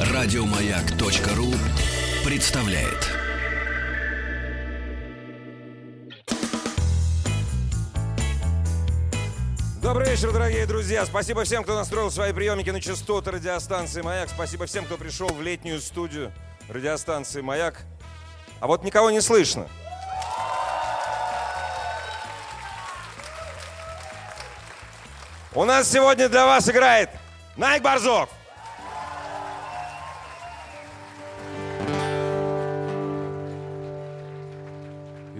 Радиомаяк.ру представляет. Добрый вечер, дорогие друзья. Спасибо всем, кто настроил свои приемники на частоты радиостанции «Маяк». Спасибо всем, кто пришел в летнюю студию радиостанции «Маяк». А вот никого не слышно. У нас сегодня для вас играет Найк Борзов.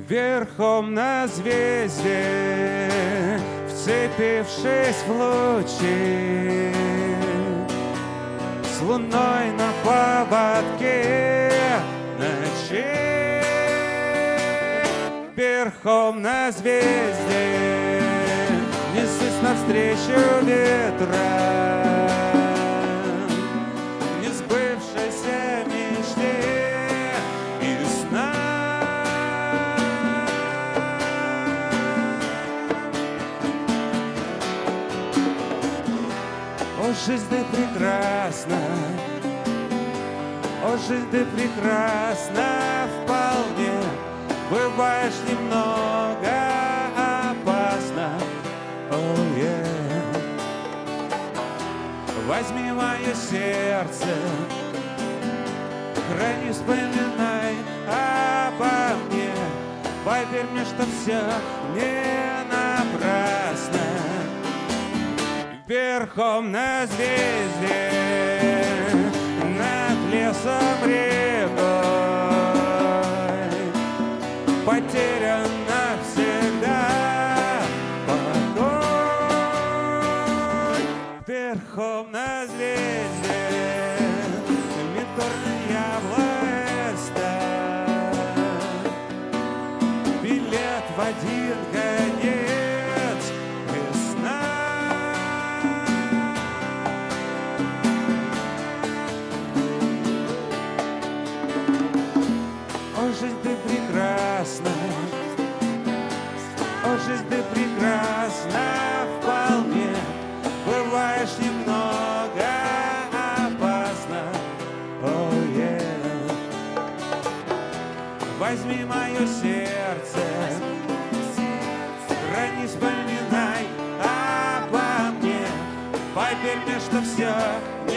Верхом на звезде, вцепившись в лучи, С луной на поводке ночи. Верхом на звезде, навстречу ветра. Несбывшейся мечте и сна. О, жизнь ты прекрасна, о, жизнь ты прекрасна вполне, Бываешь немного Возьми мое сердце, храни, вспоминай обо мне, Поверь мне, что все не напрасно. Верхом на звезде над лесом рекой потерян верхом на звезде. Меторная власть билет в мне, что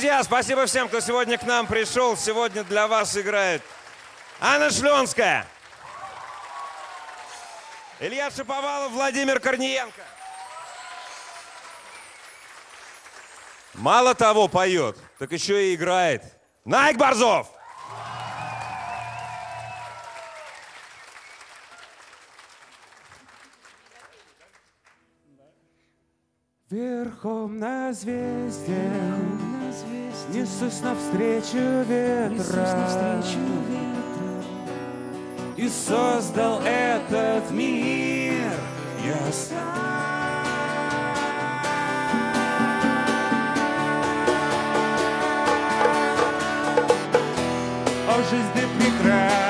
Друзья, спасибо всем, кто сегодня к нам пришел. Сегодня для вас играет Анна Шленская, Илья Шиповалов, Владимир Корниенко. Мало того поет, так еще и играет Найк Борзов. Верхом на звезде, несусь навстречу ветра, и создал этот мир. Я сам. О, жизнь прекрасна,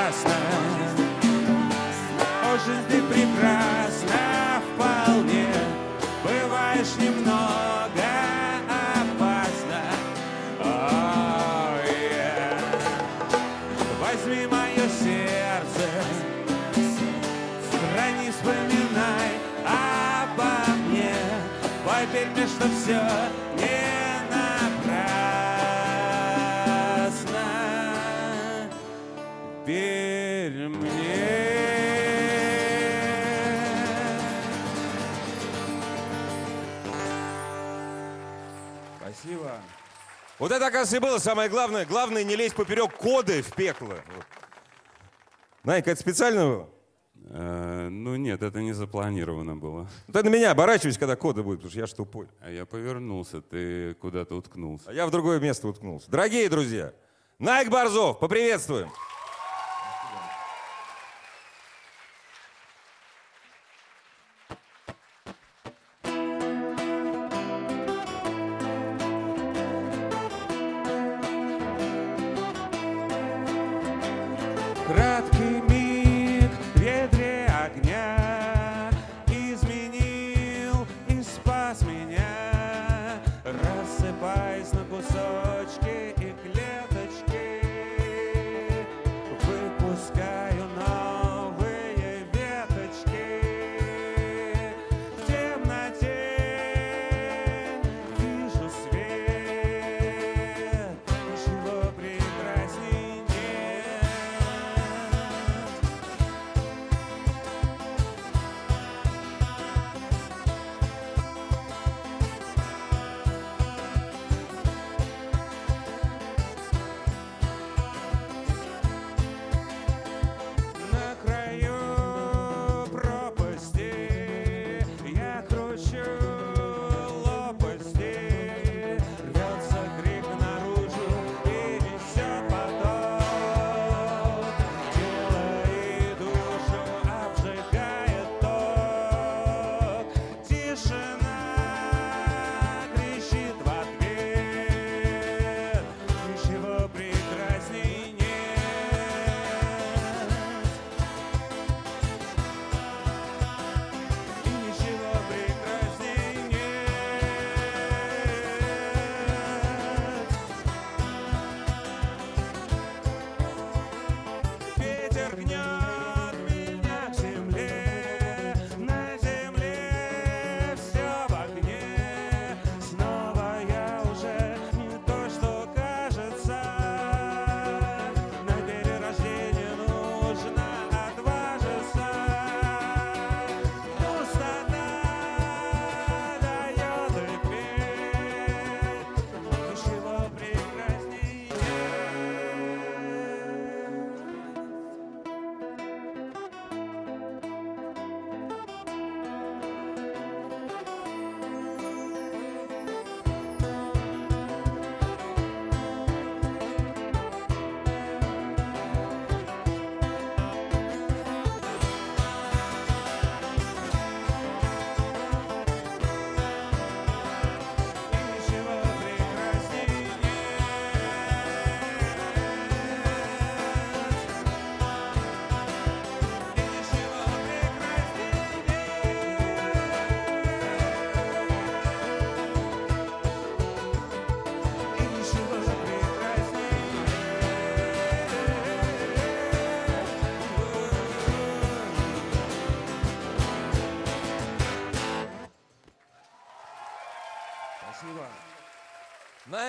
Возьми мое сердце, храни, вспоминай обо мне, поверь мне, что все Вот это, оказывается, и было самое главное. Главное не лезть поперек коды в пекло. Вот. Найка, это специально было? Э, ну нет, это не запланировано было. Ты на меня оборачивайся, когда коды будет, потому что я ж тупой. А я повернулся, ты куда-то уткнулся. А я в другое место уткнулся. Дорогие друзья, Найк Борзов, поприветствуем.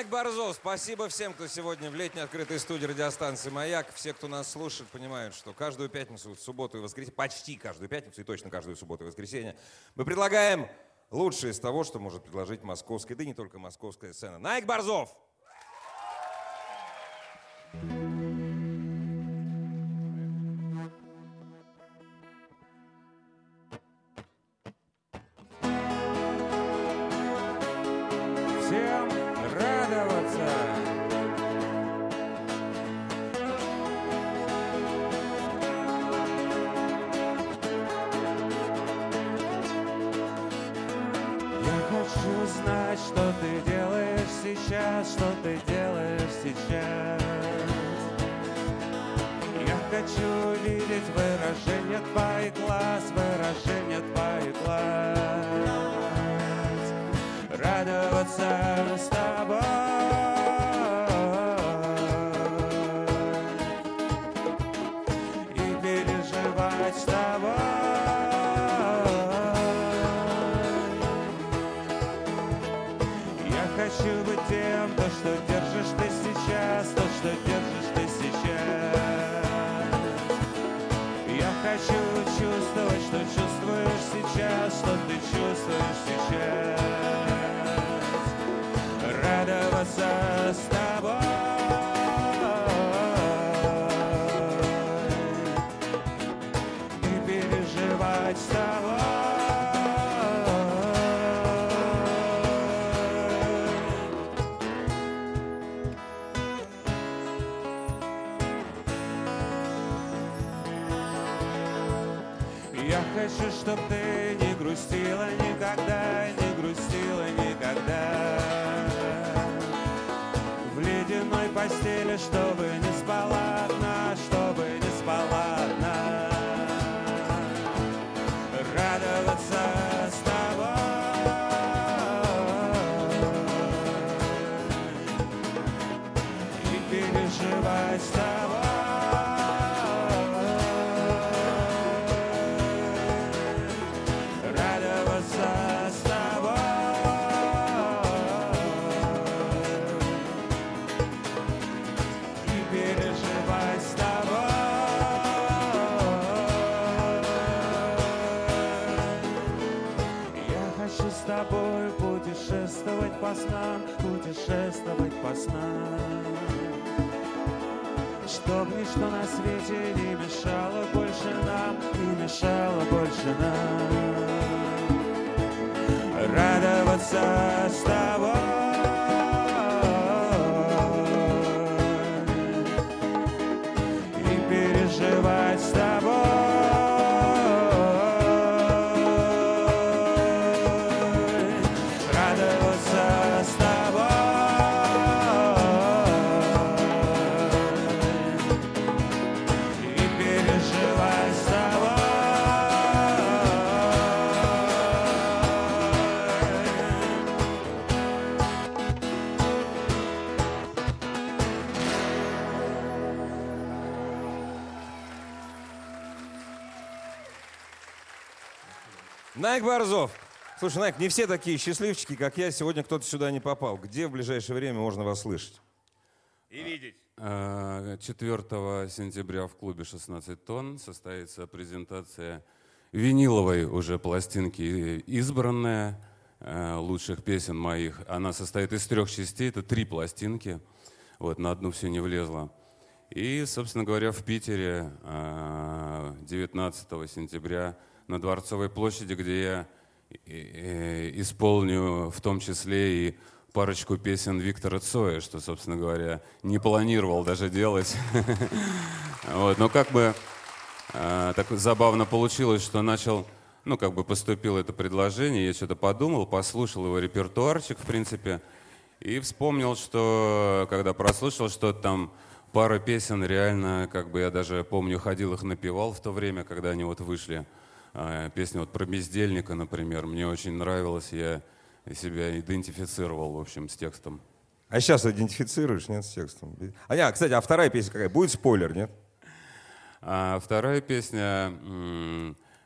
Найк Борзов, спасибо всем, кто сегодня в летней открытой студии радиостанции «Маяк». Все, кто нас слушает, понимают, что каждую пятницу, субботу и воскресенье, почти каждую пятницу и точно каждую субботу и воскресенье, мы предлагаем лучшее из того, что может предложить московская, да и не только московская сцена. Найк Борзов! Всем сейчас, что ты делаешь сейчас. Я хочу видеть выражение твоих глаз, выражение твоих глаз. Радоваться что ты чувствуешь сейчас. Радоваться с тобой И переживать с тобой Я хочу, чтоб ты никогда, не грустила никогда. В ледяной постели, чтобы не спала путешествовать по снам, путешествовать по снам. Чтоб ничто на свете не мешало больше нам, не мешало больше нам радоваться Найк Борзов. Слушай, Найк, не все такие счастливчики, как я. Сегодня кто-то сюда не попал. Где в ближайшее время можно вас слышать? И видеть. Э, 4 сентября в клубе 16 тонн состоится презентация виниловой уже пластинки избранная э, лучших песен моих. Она состоит из трех частей, это три пластинки. Вот, на одну все не влезло. И, собственно говоря, в Питере э, 19 сентября на Дворцовой площади, где я э, э, исполню в том числе и парочку песен Виктора Цоя, что, собственно говоря, не планировал даже делать. Вот, но как бы э, так забавно получилось, что начал, ну, как бы поступило это предложение, я что-то подумал, послушал его репертуарчик, в принципе, и вспомнил, что когда прослушал, что там пара песен реально, как бы я даже помню, ходил их напевал в то время, когда они вот вышли. А, Песня вот про бездельника, например, мне очень нравилась, я себя идентифицировал, в общем, с текстом. А сейчас идентифицируешь, нет, с текстом? А, не, кстати, а вторая песня какая? Будет спойлер, нет? А вторая песня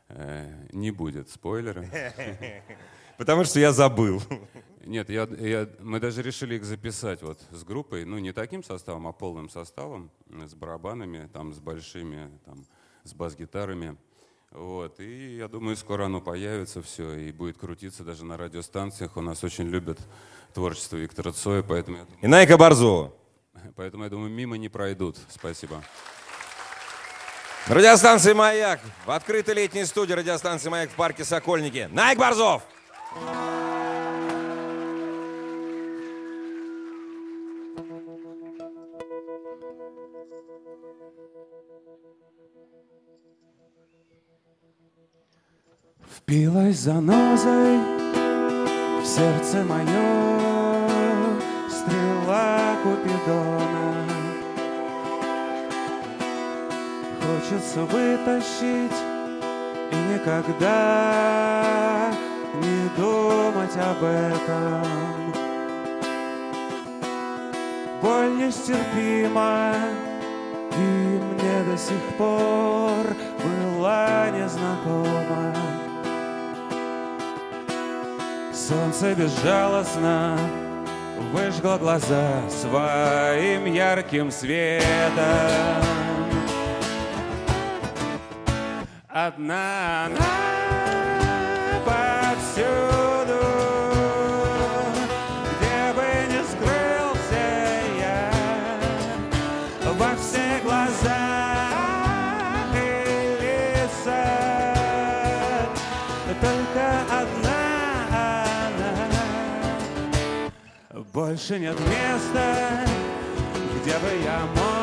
э, не будет спойлера. Потому что я забыл. Нет, я, я- мы даже решили их записать вот с группой, ну не таким составом, а полным составом, с барабанами, там, с большими, там, с бас-гитарами. Вот. И я думаю, скоро оно появится все и будет крутиться даже на радиостанциях. У нас очень любят творчество Виктора Цоя, поэтому думаю- И Найка Борзова. поэтому я думаю, мимо не пройдут. Спасибо. Радиостанция «Маяк» в открытой летней студии радиостанции «Маяк» в парке Сокольники. Найк Борзов! Впилась занозой в сердце мое стрела Купидона. Хочется вытащить и никогда не думать об этом. Боль нестерпима, и мне до сих пор была незнакома. Солнце безжалостно выжгло глаза своим ярким светом. Одна она повсюду, больше нет места, где бы я мог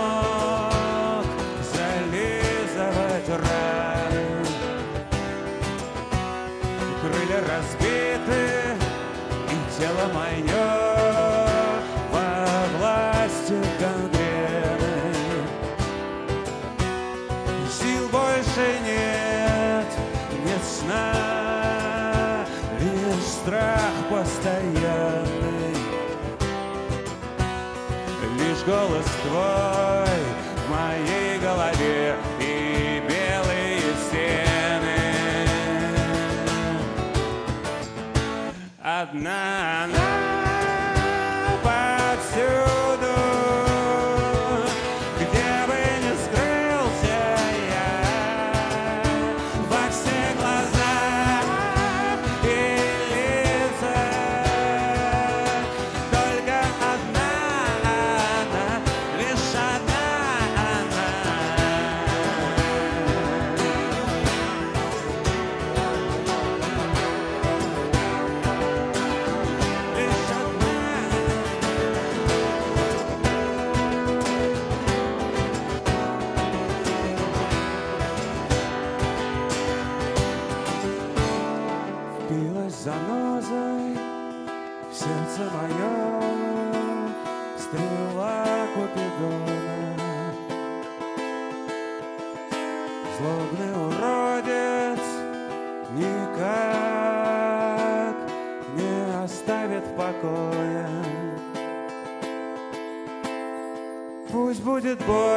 good boy.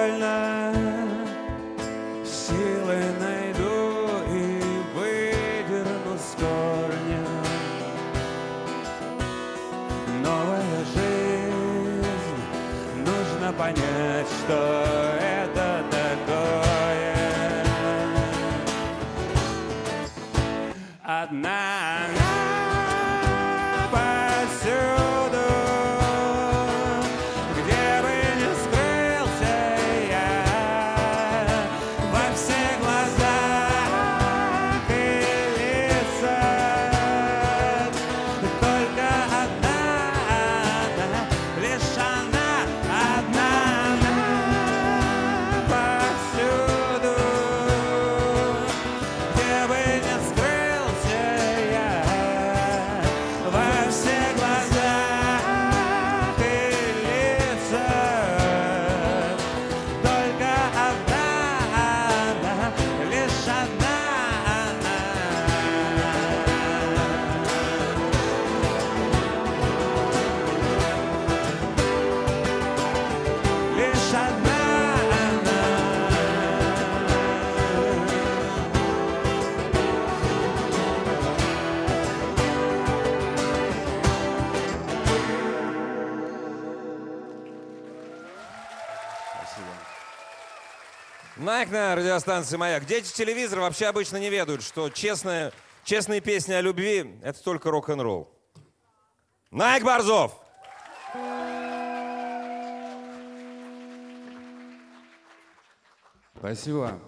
Майк на радиостанции «Маяк». Дети телевизора вообще обычно не ведают, что честная, честные песни о любви — это только рок-н-ролл. Найк Борзов! Спасибо.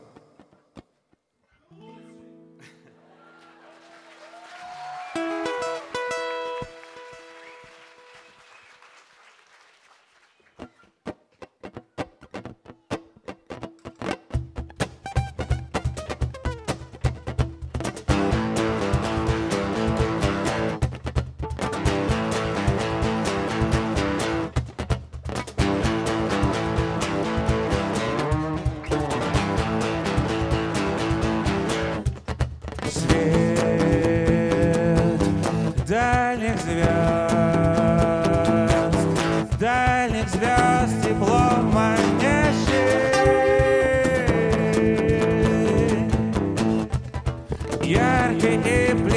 Porque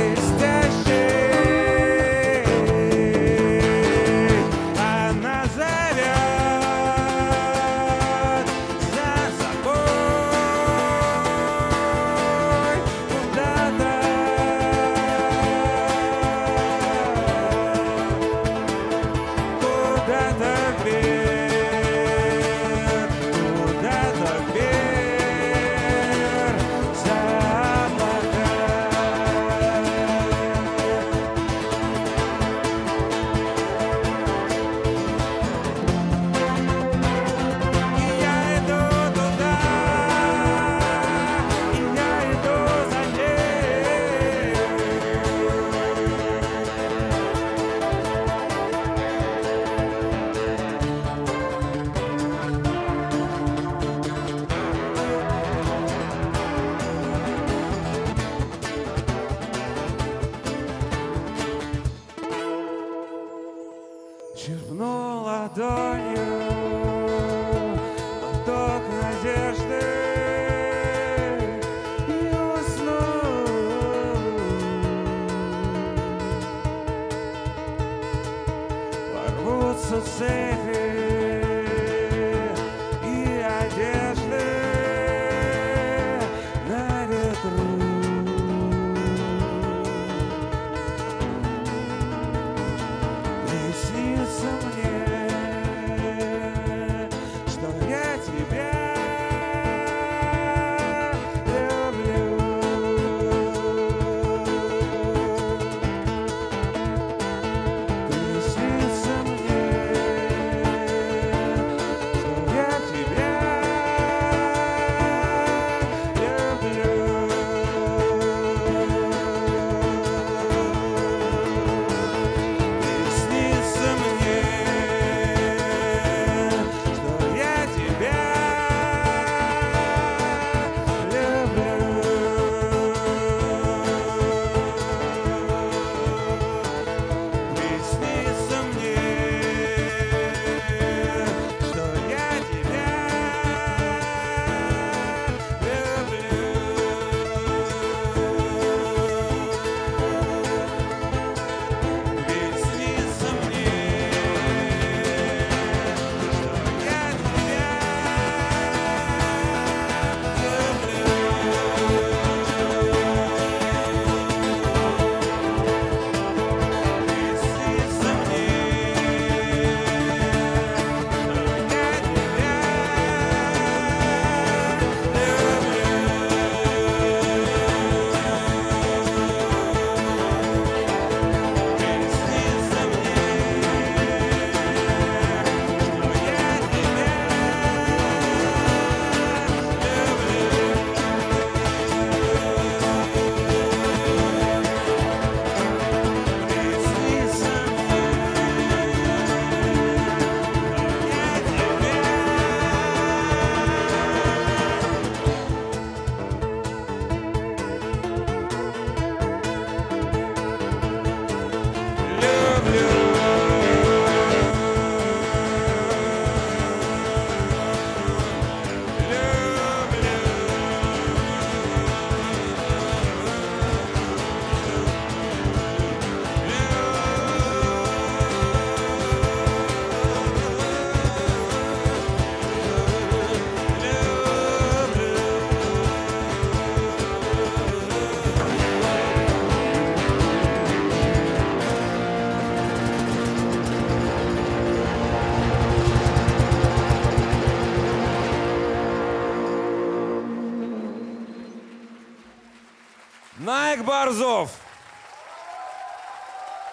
Борзов.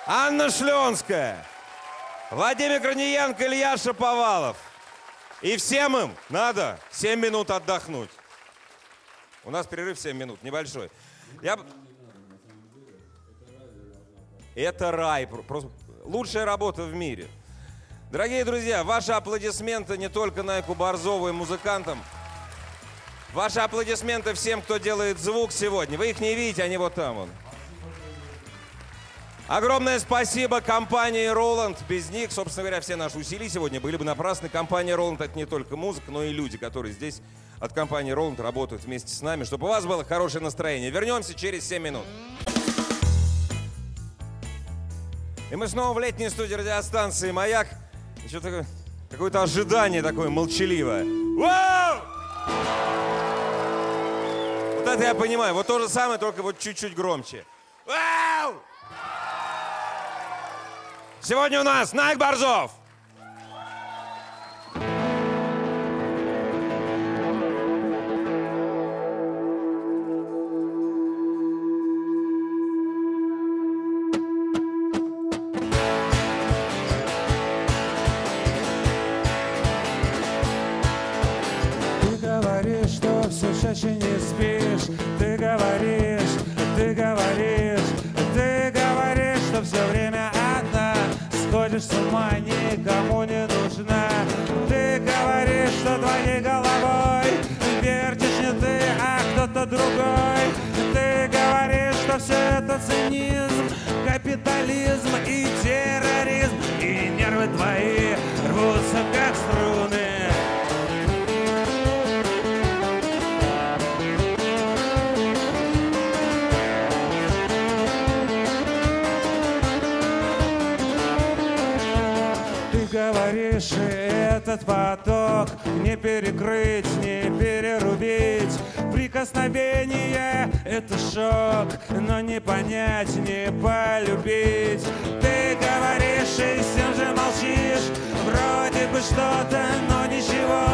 Анна Шленская. Владимир Корниенко, Илья Шаповалов. И всем им надо 7 минут отдохнуть. У нас перерыв 7 минут, небольшой. Я... Это рай. про- Просто лучшая работа в мире. Дорогие друзья, ваши аплодисменты не только Найку Борзову и музыкантам. Ваши аплодисменты всем, кто делает звук сегодня. Вы их не видите, они вот там. Вон. Огромное спасибо компании Роланд. Без них, собственно говоря, все наши усилия сегодня были бы напрасны. Компания Роланд это не только музыка, но и люди, которые здесь от компании Роланд работают вместе с нами, чтобы у вас было хорошее настроение. Вернемся через 7 минут. И мы снова в летней студии радиостанции «Маяк». Еще такое, какое-то ожидание такое молчаливое. Вау! Это я понимаю. Вот то же самое, только вот чуть-чуть громче. Вау! Сегодня у нас Найк Борзов. Другой Ты говоришь, что все это цинизм Капитализм и терроризм. И нервы твои рвутся, как струны. Говоришь, и этот поток Не перекрыть, не перерубить Прикосновение — это шок Но не понять, не полюбить. Ты говоришь, и всем же молчишь. Вроде бы что-то, но ничего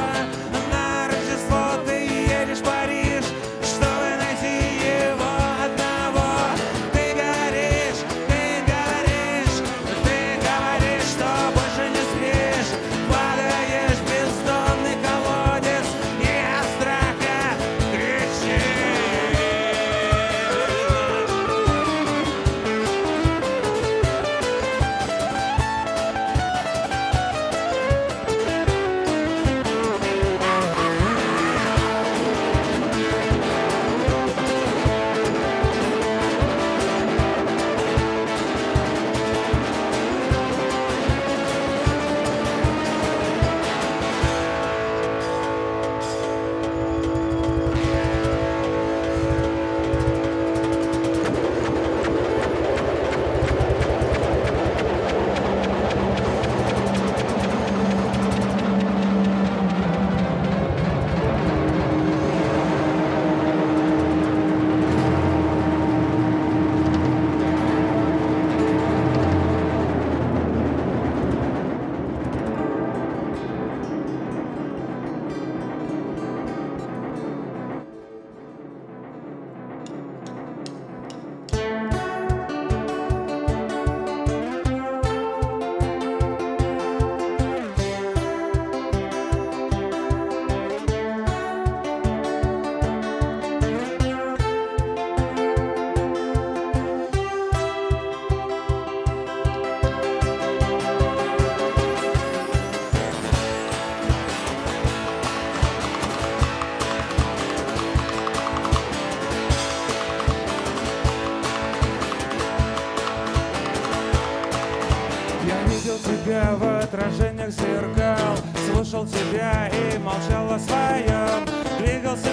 отражениях зеркал Слушал тебя и молчал о своем Двигался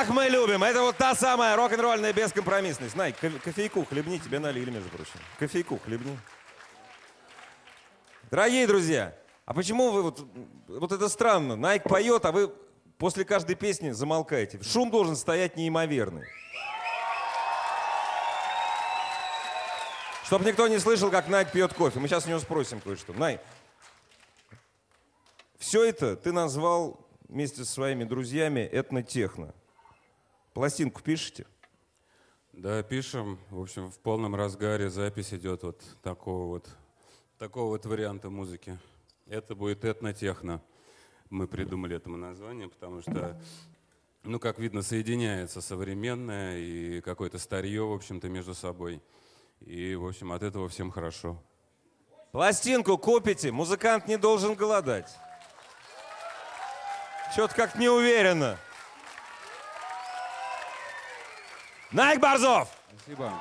как мы любим. Это вот та самая рок-н-ролльная бескомпромиссность. Най, ко- кофейку хлебни, тебе налили, между прочим. Кофейку хлебни. Дорогие друзья, а почему вы вот... Вот это странно. Найк поет, а вы после каждой песни замолкаете. Шум должен стоять неимоверный. Чтоб никто не слышал, как Найк пьет кофе. Мы сейчас у него спросим кое-что. Най, все это ты назвал вместе со своими друзьями этнотехно. Пластинку пишете? Да, пишем. В общем, в полном разгаре запись идет вот такого вот, такого вот варианта музыки. Это будет этнотехно. Мы придумали этому название, потому что, ну, как видно, соединяется современное и какое-то старье, в общем-то, между собой. И, в общем, от этого всем хорошо. Пластинку купите, музыкант не должен голодать. Что-то как-то не Найк Борзов! Спасибо.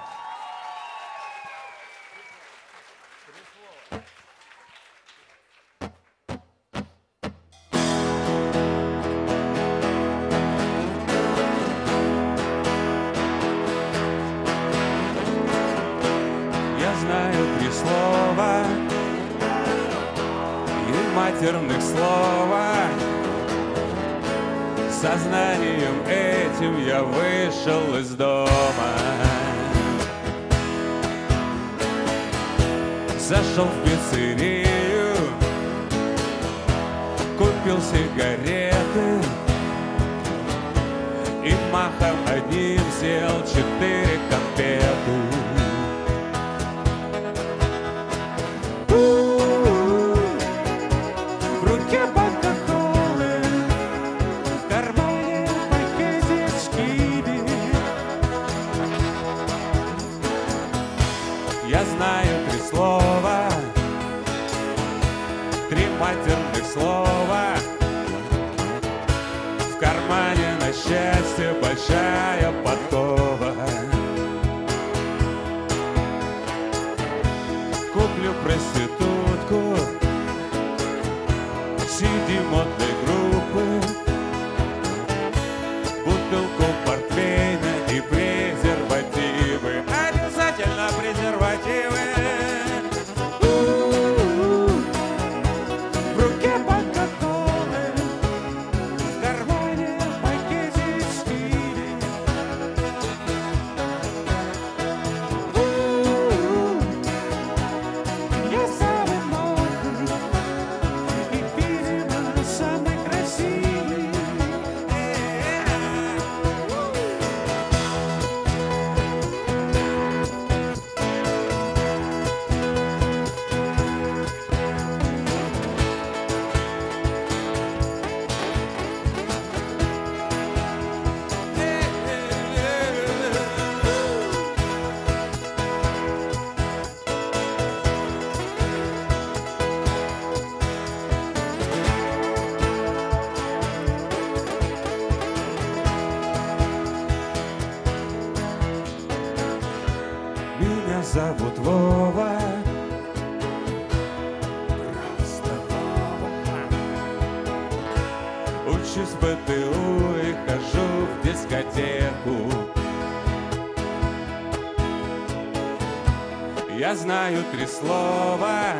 Большая подкова. Я знаю три слова.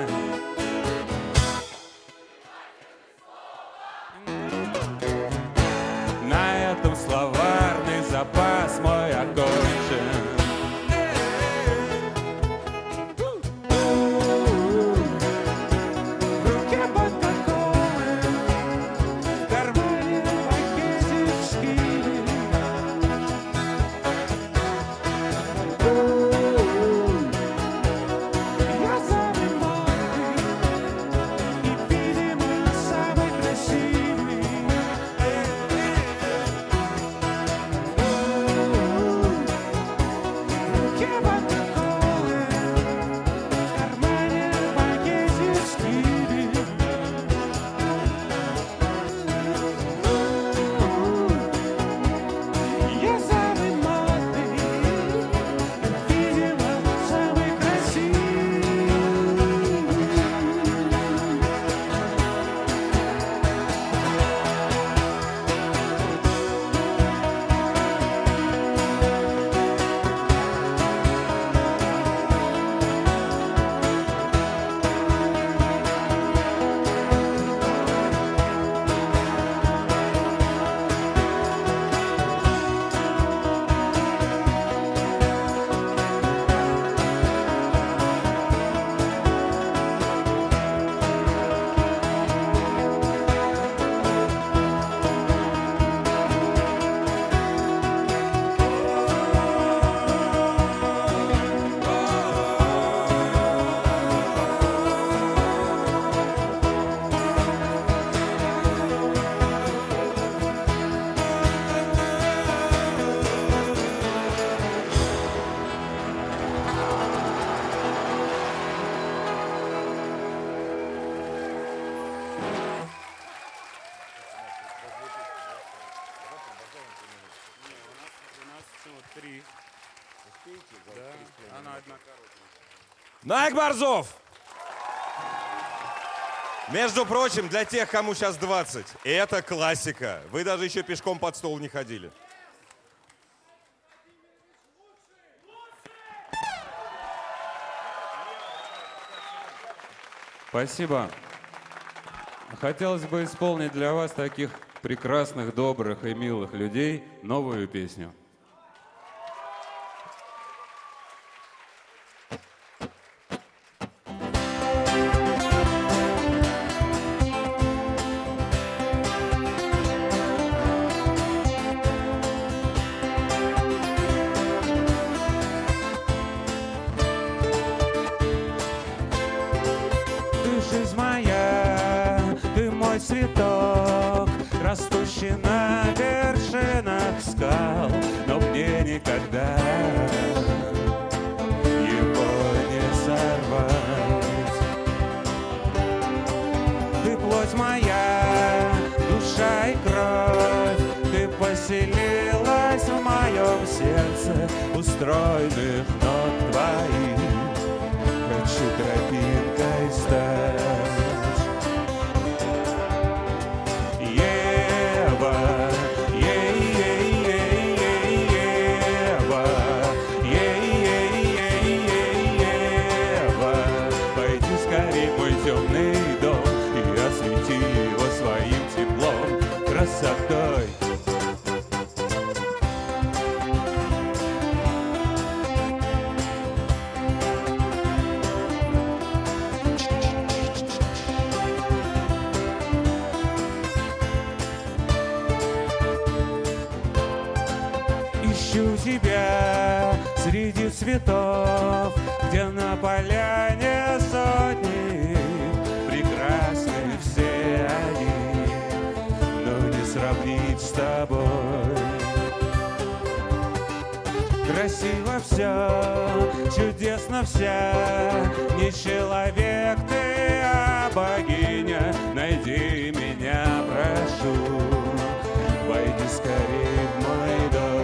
Найк Борзов! Между прочим, для тех, кому сейчас 20, это классика. Вы даже еще пешком под стол не ходили. Спасибо. Хотелось бы исполнить для вас таких прекрасных, добрых и милых людей новую песню. Цветок, растущий на вершинах скал, но мне никогда его не сорвать. Ты плоть моя, душа и кровь, ты поселилась в моем сердце, устроенных цветов, где на поляне сотни прекрасны все они, но не сравнить с тобой. Красиво все, чудесно вся, не человек ты, а богиня, найди меня, прошу, войди скорее в мой дом.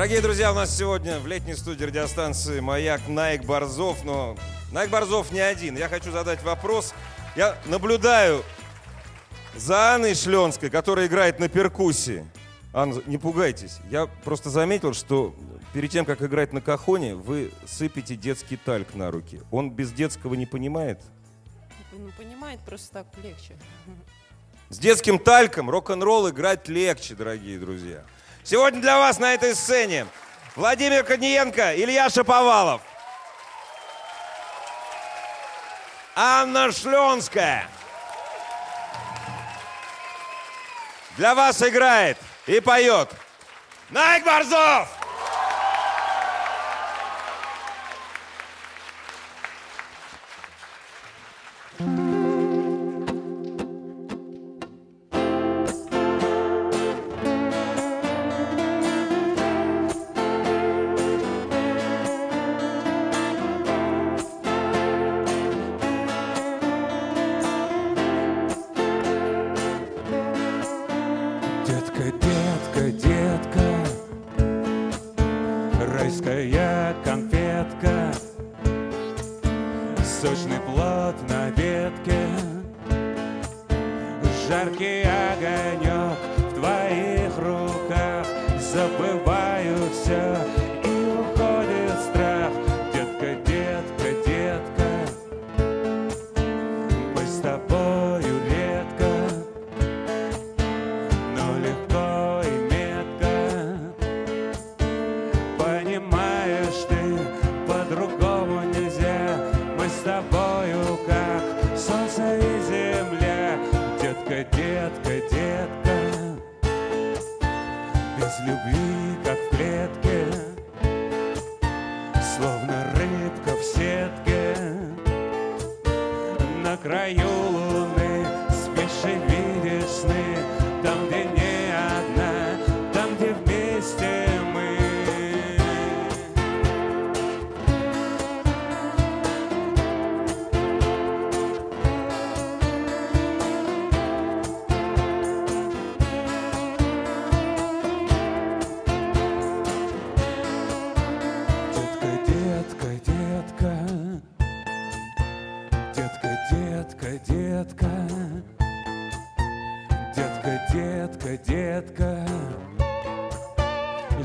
Дорогие друзья, у нас сегодня в летней студии радиостанции «Маяк» Найк Борзов. Но Найк Борзов не один. Я хочу задать вопрос. Я наблюдаю за Анной Шленской, которая играет на перкуссии. Анна, не пугайтесь. Я просто заметил, что перед тем, как играть на кахоне, вы сыпете детский тальк на руки. Он без детского не понимает? Ну, понимает, просто так легче. С детским тальком рок-н-ролл играть легче, дорогие друзья. Сегодня для вас на этой сцене Владимир Корниенко, Илья Шаповалов, Анна Шленская. Для вас играет и поет Найк Борзов!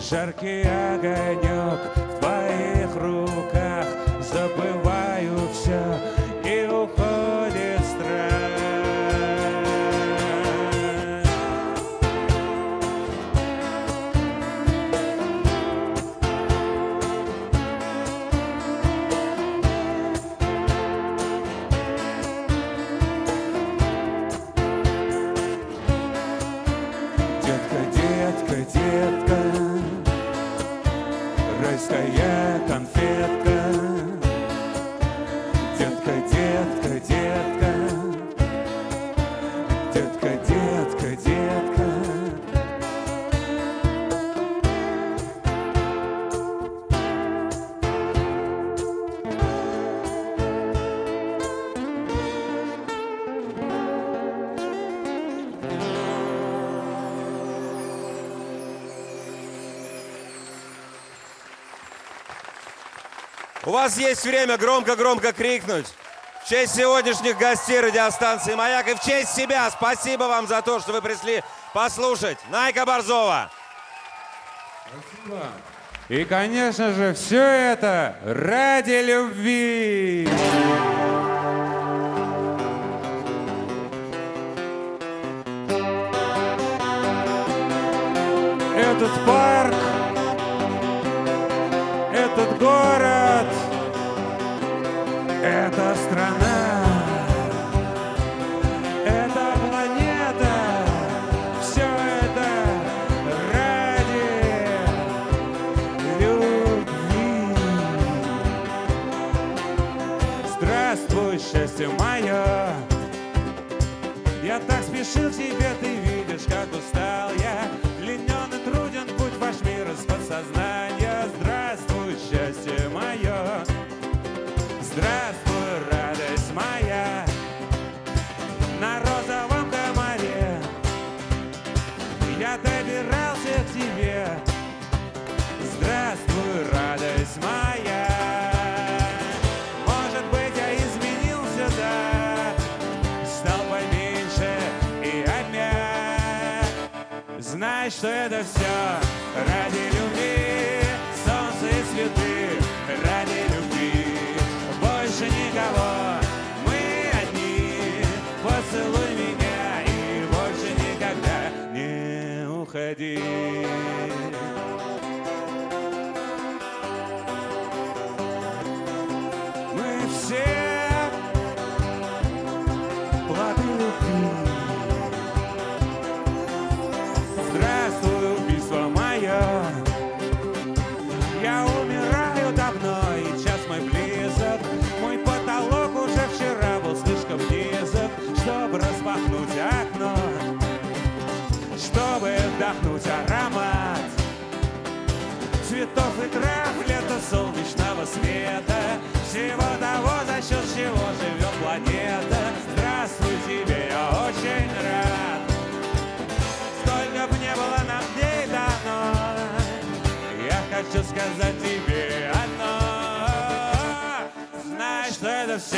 Жаркий огонек Вас есть время громко-громко крикнуть в честь сегодняшних гостей радиостанции «Маяк» и в честь себя. Спасибо вам за то, что вы пришли послушать. Найка Борзова. И, конечно же, все это ради любви. Этот парк, Здравствуй, счастье мое. Я так спешил к тебе, ты видишь, как устал я. Длинен и труден путь ваш мир из подсознания. Знай, что это все ради любви, солнце и цветы ради любви. Больше никого, мы одни. Поцелуй меня и больше никогда не уходи. И трав, лето солнечного света, всего того, за счет чего живет планета. Здравствуй тебе, я очень рад. Сколько бы не было нам дней дано, я хочу сказать тебе одно. Знай, что это все